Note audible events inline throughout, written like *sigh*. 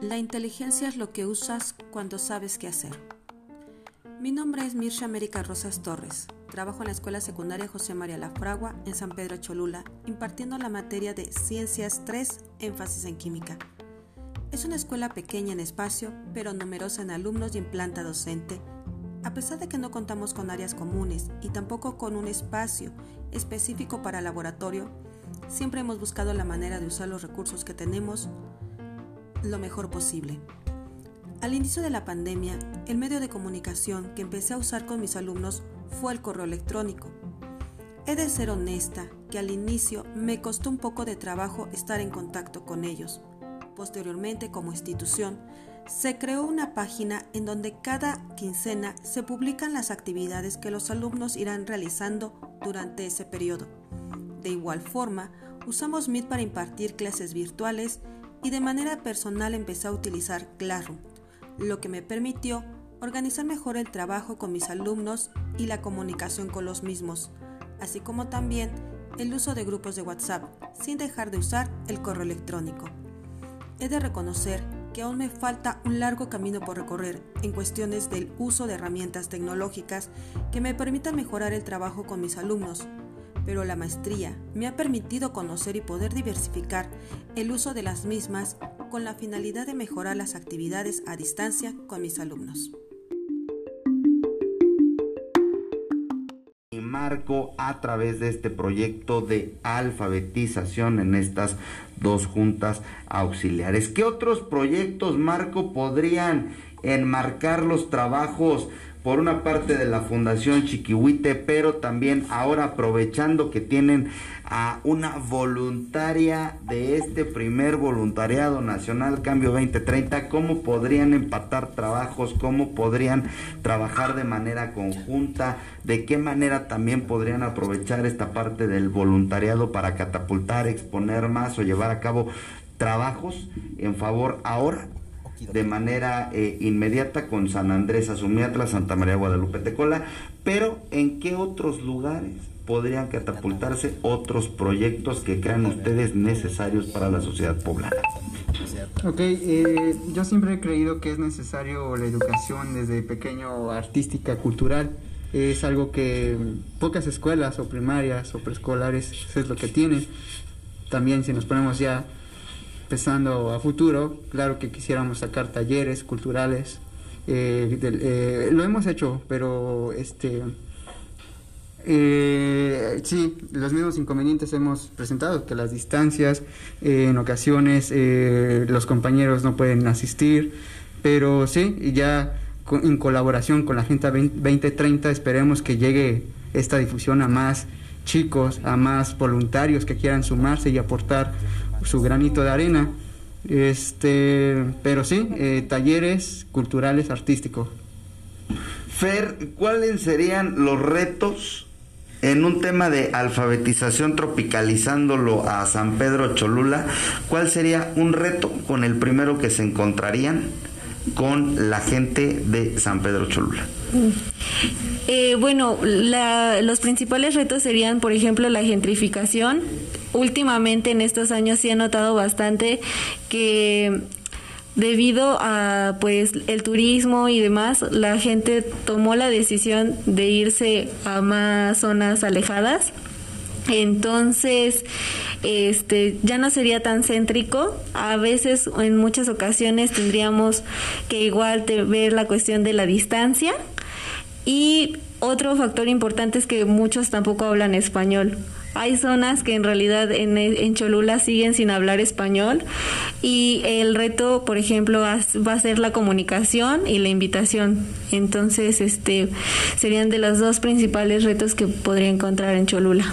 La inteligencia es lo que usas cuando sabes qué hacer. Mi nombre es Mirsha América Rosas Torres. Trabajo en la Escuela Secundaria José María La Fragua en San Pedro Cholula, impartiendo la materia de Ciencias 3, énfasis en química. Es una escuela pequeña en espacio, pero numerosa en alumnos y en planta docente. A pesar de que no contamos con áreas comunes y tampoco con un espacio específico para laboratorio, siempre hemos buscado la manera de usar los recursos que tenemos lo mejor posible. Al inicio de la pandemia, el medio de comunicación que empecé a usar con mis alumnos fue el correo electrónico. He de ser honesta que al inicio me costó un poco de trabajo estar en contacto con ellos. Posteriormente, como institución, se creó una página en donde cada quincena se publican las actividades que los alumnos irán realizando durante ese periodo. De igual forma, usamos Meet para impartir clases virtuales y de manera personal empecé a utilizar Classroom, lo que me permitió organizar mejor el trabajo con mis alumnos y la comunicación con los mismos, así como también el uso de grupos de WhatsApp, sin dejar de usar el correo electrónico. He de reconocer que aún me falta un largo camino por recorrer en cuestiones del uso de herramientas tecnológicas que me permitan mejorar el trabajo con mis alumnos, pero la maestría me ha permitido conocer y poder diversificar el uso de las mismas con la finalidad de mejorar las actividades a distancia con mis alumnos. marco a través de este proyecto de alfabetización en estas dos juntas auxiliares. ¿Qué otros proyectos, Marco, podrían enmarcar los trabajos por una parte de la Fundación Chiquihuite, pero también ahora aprovechando que tienen a una voluntaria de este primer voluntariado nacional Cambio 2030, cómo podrían empatar trabajos, cómo podrían trabajar de manera conjunta, de qué manera también podrían aprovechar esta parte del voluntariado para catapultar, exponer más o llevar a cabo trabajos en favor ahora de manera eh, inmediata con San Andrés Azumiatla, Santa María Guadalupe Tecola, pero ¿en qué otros lugares podrían catapultarse otros proyectos que crean ustedes necesarios para la sociedad poblana? Ok, eh, yo siempre he creído que es necesario la educación desde pequeño, artística, cultural. Es algo que pocas escuelas o primarias o preescolares es lo que tienen. También si nos ponemos ya pensando a futuro, claro que quisiéramos sacar talleres culturales. Eh, eh, lo hemos hecho, pero este eh, sí, los mismos inconvenientes hemos presentado, que las distancias, en ocasiones los compañeros no pueden asistir, pero sí, ya en colaboración con la Agenda 2030 esperemos que llegue esta difusión a más chicos, a más voluntarios que quieran sumarse y aportar su granito de arena. Este, pero sí, eh, talleres culturales artísticos. Fer, ¿cuáles serían los retos en un tema de alfabetización tropicalizándolo a San Pedro Cholula? ¿Cuál sería un reto con el primero que se encontrarían con la gente de San Pedro Cholula? Eh, bueno, los principales retos serían, por ejemplo, la gentrificación. Últimamente en estos años sí he notado bastante que debido a pues el turismo y demás, la gente tomó la decisión de irse a más zonas alejadas. Entonces, este ya no sería tan céntrico. A veces, en muchas ocasiones, tendríamos que igual ver la cuestión de la distancia y otro factor importante es que muchos tampoco hablan español. Hay zonas que en realidad en, en, Cholula siguen sin hablar español y el reto, por ejemplo, va a ser la comunicación y la invitación. Entonces, este serían de los dos principales retos que podría encontrar en Cholula.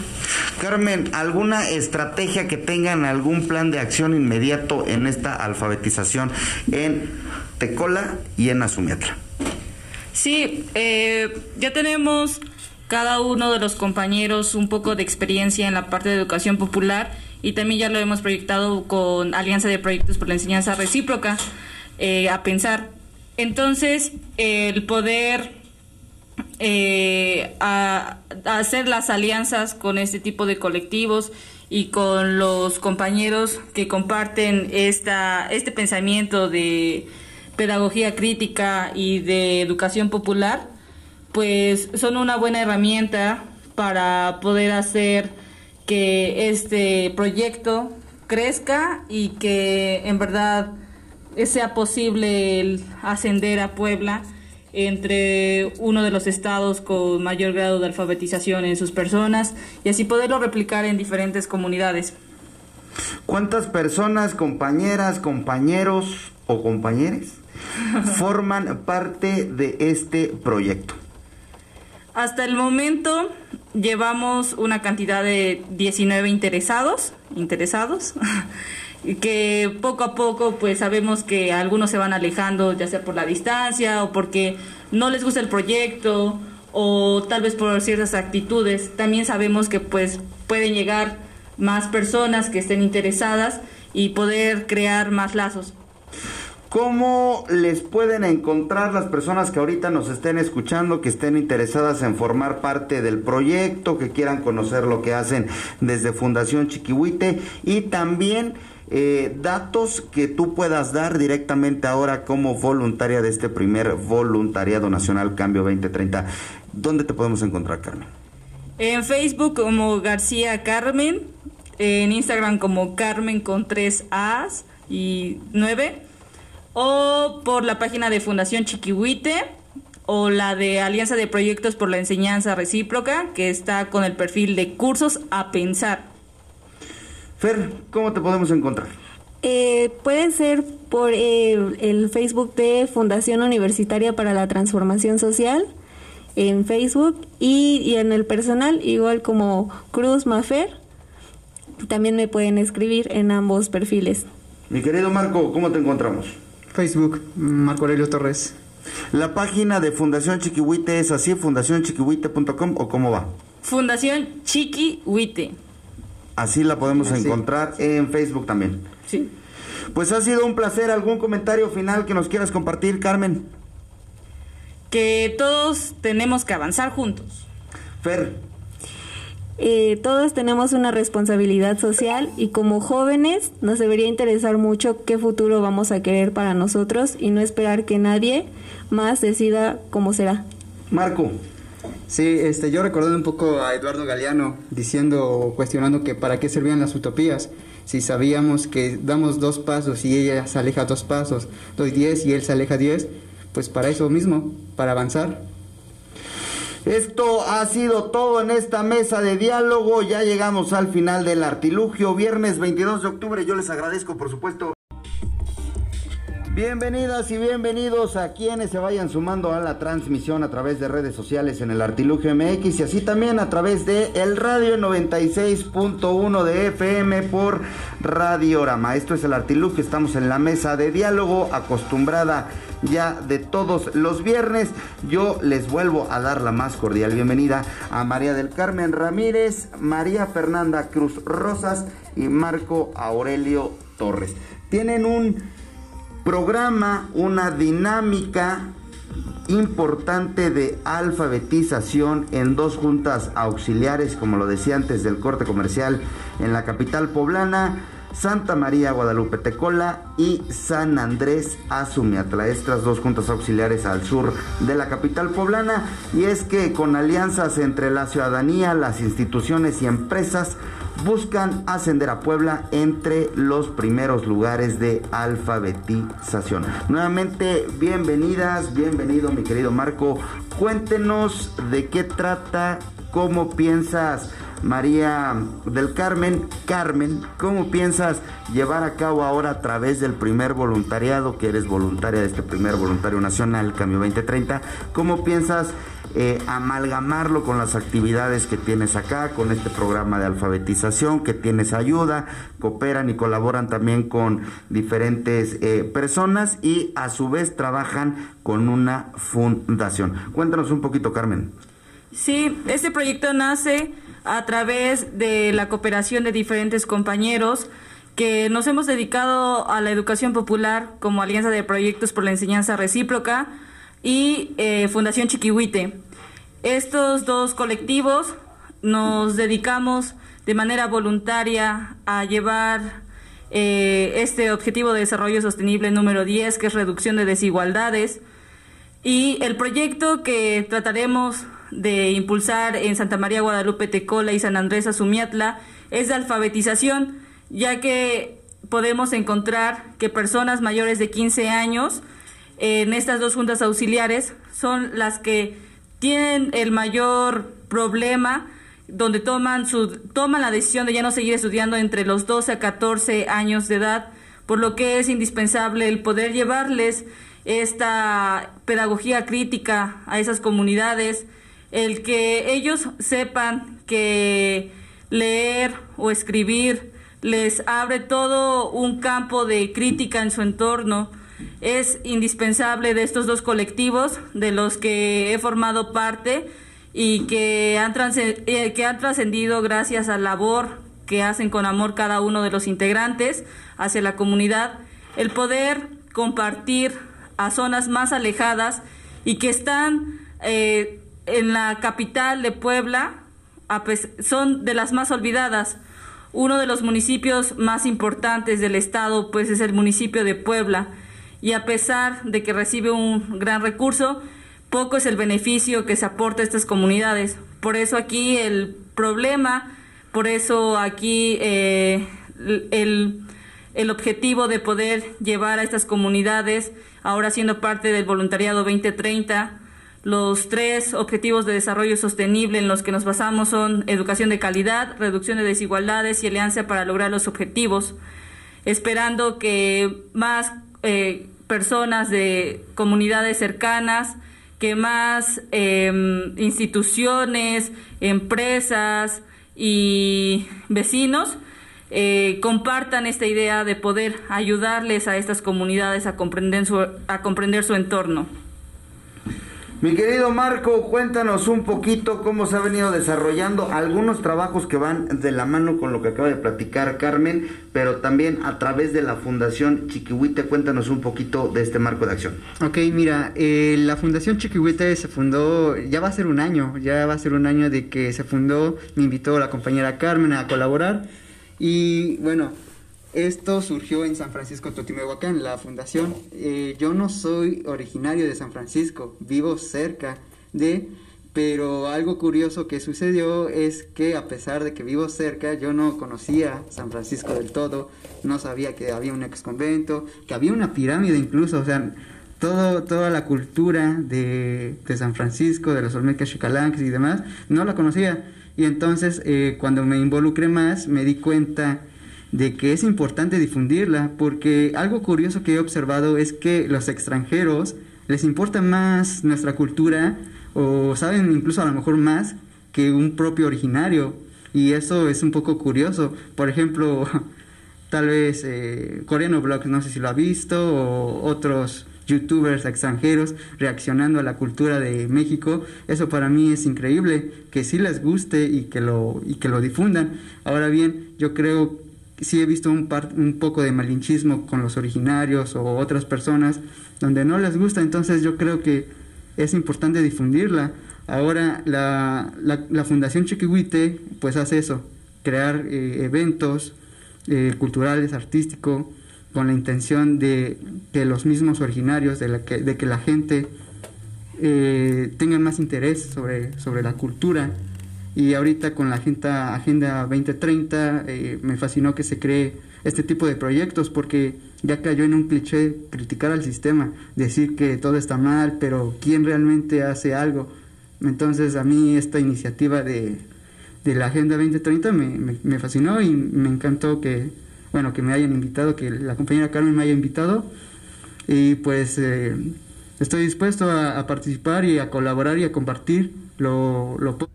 Carmen, ¿alguna estrategia que tengan algún plan de acción inmediato en esta alfabetización en Tecola y en Azumiatla? Sí, eh, ya tenemos cada uno de los compañeros un poco de experiencia en la parte de educación popular y también ya lo hemos proyectado con Alianza de Proyectos por la Enseñanza Recíproca eh, a pensar. Entonces, el poder eh, hacer las alianzas con este tipo de colectivos y con los compañeros que comparten esta, este pensamiento de pedagogía crítica y de educación popular, pues son una buena herramienta para poder hacer que este proyecto crezca y que en verdad sea posible ascender a Puebla entre uno de los estados con mayor grado de alfabetización en sus personas y así poderlo replicar en diferentes comunidades. ¿Cuántas personas, compañeras, compañeros o compañeres *laughs* forman parte de este proyecto? Hasta el momento llevamos una cantidad de 19 interesados, interesados. *laughs* que poco a poco pues sabemos que algunos se van alejando ya sea por la distancia o porque no les gusta el proyecto o tal vez por ciertas actitudes. También sabemos que pues pueden llegar más personas que estén interesadas y poder crear más lazos. ¿Cómo les pueden encontrar las personas que ahorita nos estén escuchando, que estén interesadas en formar parte del proyecto, que quieran conocer lo que hacen desde Fundación Chiquihuite y también eh, datos que tú puedas dar directamente ahora como voluntaria de este primer voluntariado nacional Cambio 2030? ¿Dónde te podemos encontrar, Carmen? En Facebook como García Carmen, en Instagram como Carmen con tres A's y nueve o por la página de Fundación Chiquihuite o la de Alianza de Proyectos por la Enseñanza Recíproca, que está con el perfil de Cursos a Pensar. Fer, ¿cómo te podemos encontrar? Eh, puede ser por el Facebook de Fundación Universitaria para la Transformación Social en Facebook y, y en el personal, igual como Cruz Mafer. También me pueden escribir en ambos perfiles. Mi querido Marco, ¿cómo te encontramos? Facebook, Marco Aurelio Torres. La página de Fundación Chiquihuite es así, fundacionchiquihuite.com o cómo va? Fundación Chiquihuite. Así la podemos encontrar en Facebook también. Sí. Pues ha sido un placer. ¿Algún comentario final que nos quieras compartir, Carmen? Que todos tenemos que avanzar juntos. Fer. Eh, todos tenemos una responsabilidad social y como jóvenes nos debería interesar mucho qué futuro vamos a querer para nosotros y no esperar que nadie más decida cómo será. Marco. Sí, este, yo recordé un poco a Eduardo Galeano diciendo, cuestionando que para qué servían las utopías, si sabíamos que damos dos pasos y ella se aleja dos pasos, doy diez y él se aleja diez, pues para eso mismo, para avanzar. Esto ha sido todo en esta mesa de diálogo. Ya llegamos al final del artilugio. Viernes 22 de octubre. Yo les agradezco, por supuesto. Bienvenidas y bienvenidos a quienes se vayan sumando a la transmisión a través de redes sociales en el Artilugio MX y así también a través de el radio 96.1 de FM por Radiorama. Esto es el Artilugio, estamos en la mesa de diálogo acostumbrada ya de todos los viernes. Yo les vuelvo a dar la más cordial bienvenida a María del Carmen Ramírez, María Fernanda Cruz Rosas y Marco Aurelio Torres. Tienen un programa, una dinámica importante de alfabetización en dos juntas auxiliares, como lo decía antes del corte comercial, en la capital poblana, Santa María Guadalupe Tecola y San Andrés Azumiatla, estas dos juntas auxiliares al sur de la capital poblana, y es que con alianzas entre la ciudadanía, las instituciones y empresas, buscan ascender a Puebla entre los primeros lugares de alfabetización. Nuevamente, bienvenidas, bienvenido mi querido Marco. Cuéntenos de qué trata, cómo piensas, María del Carmen, Carmen, cómo piensas llevar a cabo ahora a través del primer voluntariado, que eres voluntaria de este primer voluntario nacional, Cambio 2030, cómo piensas eh, amalgamarlo con las actividades que tienes acá, con este programa de alfabetización, que tienes ayuda, cooperan y colaboran también con diferentes eh, personas y a su vez trabajan con una fundación. Cuéntanos un poquito, Carmen. Sí, este proyecto nace a través de la cooperación de diferentes compañeros que nos hemos dedicado a la educación popular como Alianza de Proyectos por la Enseñanza Recíproca, y eh, Fundación Chiquihuite. Estos dos colectivos nos dedicamos de manera voluntaria a llevar eh, este objetivo de desarrollo sostenible número 10, que es reducción de desigualdades. Y el proyecto que trataremos de impulsar en Santa María Guadalupe Tecola y San Andrés Azumiatla es de alfabetización, ya que podemos encontrar que personas mayores de 15 años en estas dos juntas auxiliares son las que tienen el mayor problema donde toman, su, toman la decisión de ya no seguir estudiando entre los 12 a 14 años de edad, por lo que es indispensable el poder llevarles esta pedagogía crítica a esas comunidades, el que ellos sepan que leer o escribir les abre todo un campo de crítica en su entorno. Es indispensable de estos dos colectivos de los que he formado parte y que han, eh, trascendido gracias a la labor que hacen con amor cada uno de los integrantes hacia la comunidad, el poder compartir a zonas más alejadas y que están eh, en la capital de Puebla, son de las más olvidadas. Uno de los municipios más importantes del estado, pues es el municipio de Puebla, y a pesar de que recibe un gran recurso, poco es el beneficio que se aporta a estas comunidades. Por eso aquí el problema, por eso aquí eh, el, el objetivo de poder llevar a estas comunidades, ahora siendo parte del voluntariado 2030, los tres objetivos de desarrollo sostenible en los que nos basamos son educación de calidad, reducción de desigualdades y alianza para lograr los objetivos, esperando que más eh, personas de comunidades cercanas, que más em, instituciones, empresas y vecinos eh, compartan esta idea de poder ayudarles a estas comunidades a comprender su, a comprender su entorno. Mi querido Marco, cuéntanos un poquito cómo se ha venido desarrollando algunos trabajos que van de la mano con lo que acaba de platicar Carmen, pero también a través de la Fundación Chiquihuite. Cuéntanos un poquito de este marco de acción. Ok, mira, eh, la Fundación Chiquihuite se fundó, ya va a ser un año, ya va a ser un año de que se fundó, me invitó la compañera Carmen a colaborar y bueno, esto surgió en San Francisco Totimehuacán, la fundación. Eh, yo no soy originario de San Francisco, vivo cerca de, pero algo curioso que sucedió es que a pesar de que vivo cerca, yo no conocía San Francisco del todo, no sabía que había un ex convento, que había una pirámide incluso, o sea, todo, toda la cultura de, San Francisco, de los Olmecas Chicalanques y demás, no la conocía. Y entonces, eh, cuando me involucré más, me di cuenta de que es importante difundirla, porque algo curioso que he observado es que los extranjeros les importa más nuestra cultura o saben incluso a lo mejor más que un propio originario y eso es un poco curioso. Por ejemplo, *laughs* tal vez eh, Coreano no sé si lo ha visto, o otros youtubers extranjeros reaccionando a la cultura de México, eso para mí es increíble, que sí les guste y que lo, y que lo difundan. Ahora bien, yo creo sí he visto un, un poco de malinchismo con los originarios o otras personas donde no les gusta, entonces yo creo que es importante difundirla. Ahora la, la, Fundación Chiquihuite pues hace eso, crear eh, eventos eh, culturales, artísticos, con la intención de que los mismos originarios, de, la que, de que la gente eh, tenga más interés sobre, sobre la cultura y ahorita con la Agenda, agenda 2030 eh, me fascinó que se cree este tipo de proyectos porque ya cayó en un cliché criticar al sistema, decir que todo está mal, pero ¿quién realmente hace algo? Entonces a mí esta iniciativa de, de la Agenda 2030 me, me, fascinó y me encantó que, bueno, que me hayan invitado, que la compañera Carmen me haya invitado y pues eh, estoy dispuesto a, participar y a colaborar y a compartir lo, lo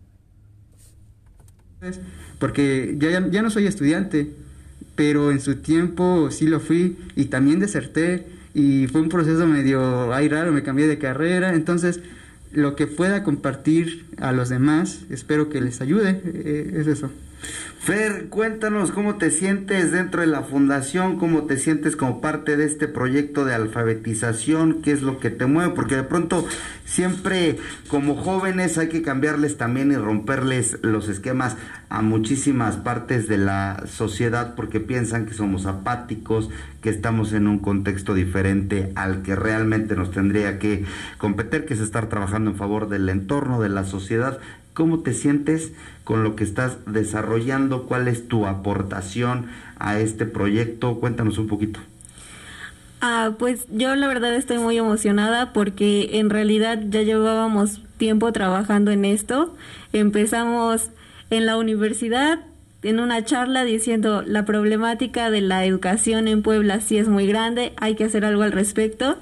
porque ya, ya no soy estudiante, pero en su tiempo sí lo fui y también deserté y fue un proceso medio ay raro, me cambié de carrera, entonces lo que pueda compartir a los demás, espero que les ayude, eh, es eso. Fer, cuéntanos cómo te sientes dentro de la fundación, cómo te sientes como parte de este proyecto de alfabetización, qué es lo que te mueve, porque de pronto siempre como jóvenes hay que cambiarles también y romperles los esquemas a muchísimas partes de la sociedad porque piensan que somos apáticos, que estamos en un contexto diferente al que realmente nos tendría que competir, que es estar trabajando en favor del entorno, de la sociedad. ¿Cómo te sientes con lo que estás desarrollando? ¿Cuál es tu aportación a este proyecto? Cuéntanos un poquito. Ah, pues yo la verdad estoy muy emocionada porque en realidad ya llevábamos tiempo trabajando en esto. Empezamos en la universidad en una charla diciendo la problemática de la educación en Puebla sí es muy grande, hay que hacer algo al respecto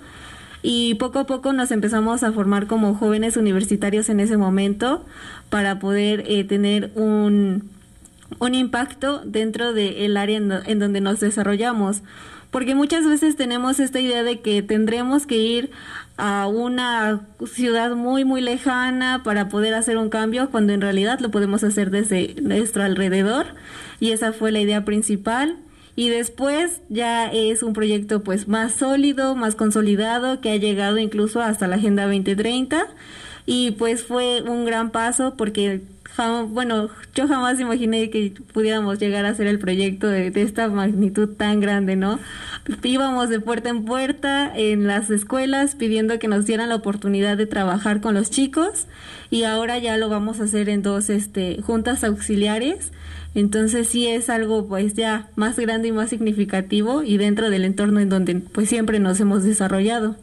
y poco a poco nos empezamos a formar como jóvenes universitarios en ese momento para poder eh, tener un, un impacto dentro del área en, en donde nos desarrollamos. Porque muchas veces tenemos esta idea de que tendremos que ir a una ciudad muy muy lejana para poder hacer un cambio cuando en realidad lo podemos hacer desde nuestro alrededor y esa fue la idea principal y después ya es un proyecto pues más sólido, más consolidado, que ha llegado incluso hasta la Agenda 2030 y pues fue un gran paso porque bueno, yo jamás imaginé que pudiéramos llegar a hacer el proyecto de, de, esta magnitud tan grande, ¿no? Íbamos de puerta en puerta en las escuelas pidiendo que nos dieran la oportunidad de trabajar con los chicos y ahora ya lo vamos a hacer en dos este, juntas auxiliares entonces sí es algo pues ya más grande y más significativo y dentro del entorno en donde pues siempre nos hemos desarrollado.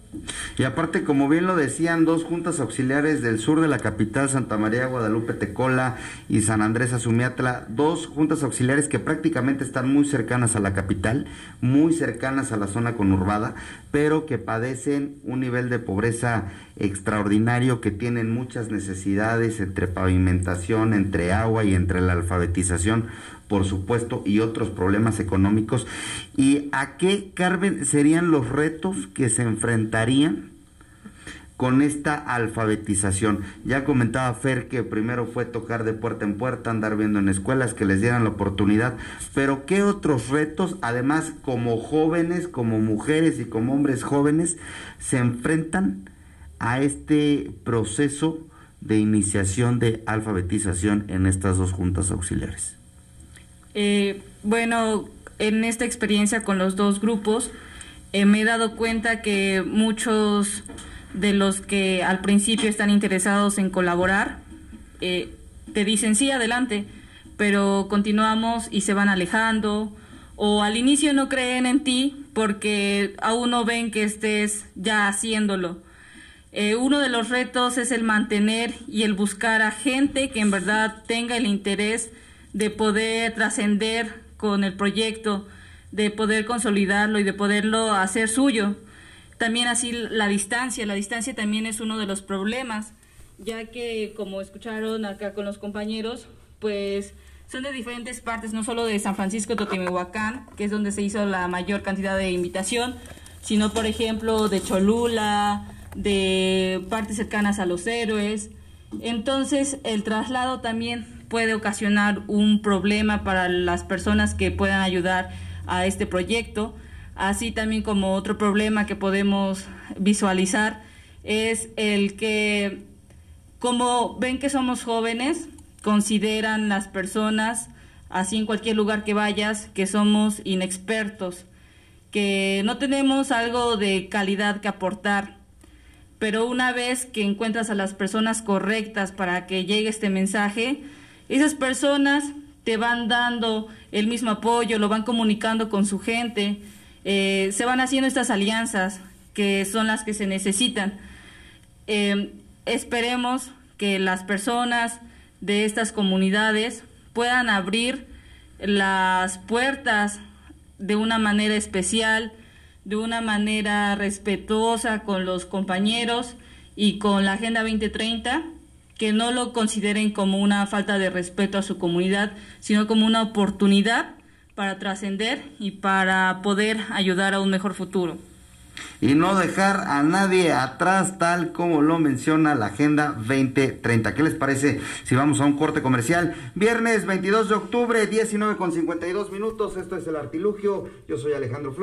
Y aparte, como bien lo decían, dos juntas auxiliares del sur de la capital, Santa María, Guadalupe, Tecola y San Andrés Azumiatla, dos juntas auxiliares que prácticamente están muy cercanas a la capital, muy cercanas a la zona conurbada, pero que padecen un nivel de pobreza extraordinario, que tienen muchas necesidades entre pavimentación, entre agua y entre la alfabetización, por supuesto, y otros problemas económicos. ¿Y a qué, Carmen, serían los retos que se enfrentarían? Con esta alfabetización. Ya comentaba Fer que primero fue tocar de puerta en puerta, andar viendo en escuelas que les dieran la oportunidad, pero ¿qué otros retos, además como jóvenes, como mujeres y como hombres jóvenes, se enfrentan a este proceso de iniciación de alfabetización en estas dos juntas auxiliares? Eh, bueno, en esta experiencia con los dos grupos, eh, me he dado cuenta que muchos de los que al principio están interesados en colaborar, eh, te dicen sí, adelante, pero continuamos y se van alejando, o al inicio no creen en ti porque aún no ven que estés ya haciéndolo. Eh, uno de los retos es el mantener y el buscar a gente que en verdad tenga el interés de poder trascender con el proyecto, de poder consolidarlo y de poderlo hacer suyo. También así la distancia, la distancia también es uno de los problemas, ya que como escucharon acá con los compañeros, pues son de diferentes partes, no solo de San Francisco Totimihuacán, que es donde se hizo la mayor cantidad de invitación, sino por ejemplo de Cholula, de partes cercanas a los héroes. Entonces el traslado también puede ocasionar un problema para las personas que puedan ayudar a este proyecto. Así también como otro problema que podemos visualizar es el que, como ven que somos jóvenes, consideran las personas, así en cualquier lugar que vayas, que somos inexpertos, que no tenemos algo de calidad que aportar. Pero una vez que encuentras a las personas correctas para que llegue este mensaje, esas personas te van dando el mismo apoyo, lo van comunicando con su gente, eh, se van haciendo estas alianzas que son las que se necesitan. Eh, esperemos que las personas de estas comunidades puedan abrir las puertas de una manera especial, de una manera respetuosa con los compañeros y con la Agenda 2030, que no lo consideren como una falta de respeto a su comunidad, sino como una oportunidad para trascender y para poder ayudar a un mejor futuro. y no dejar a nadie atrás tal como lo menciona la Agenda 2030. ¿Qué les parece si vamos a un corte comercial? Viernes 22 de octubre, 19 con 52 minutos. Esto es el artilugio. Yo soy Alejandro Flores.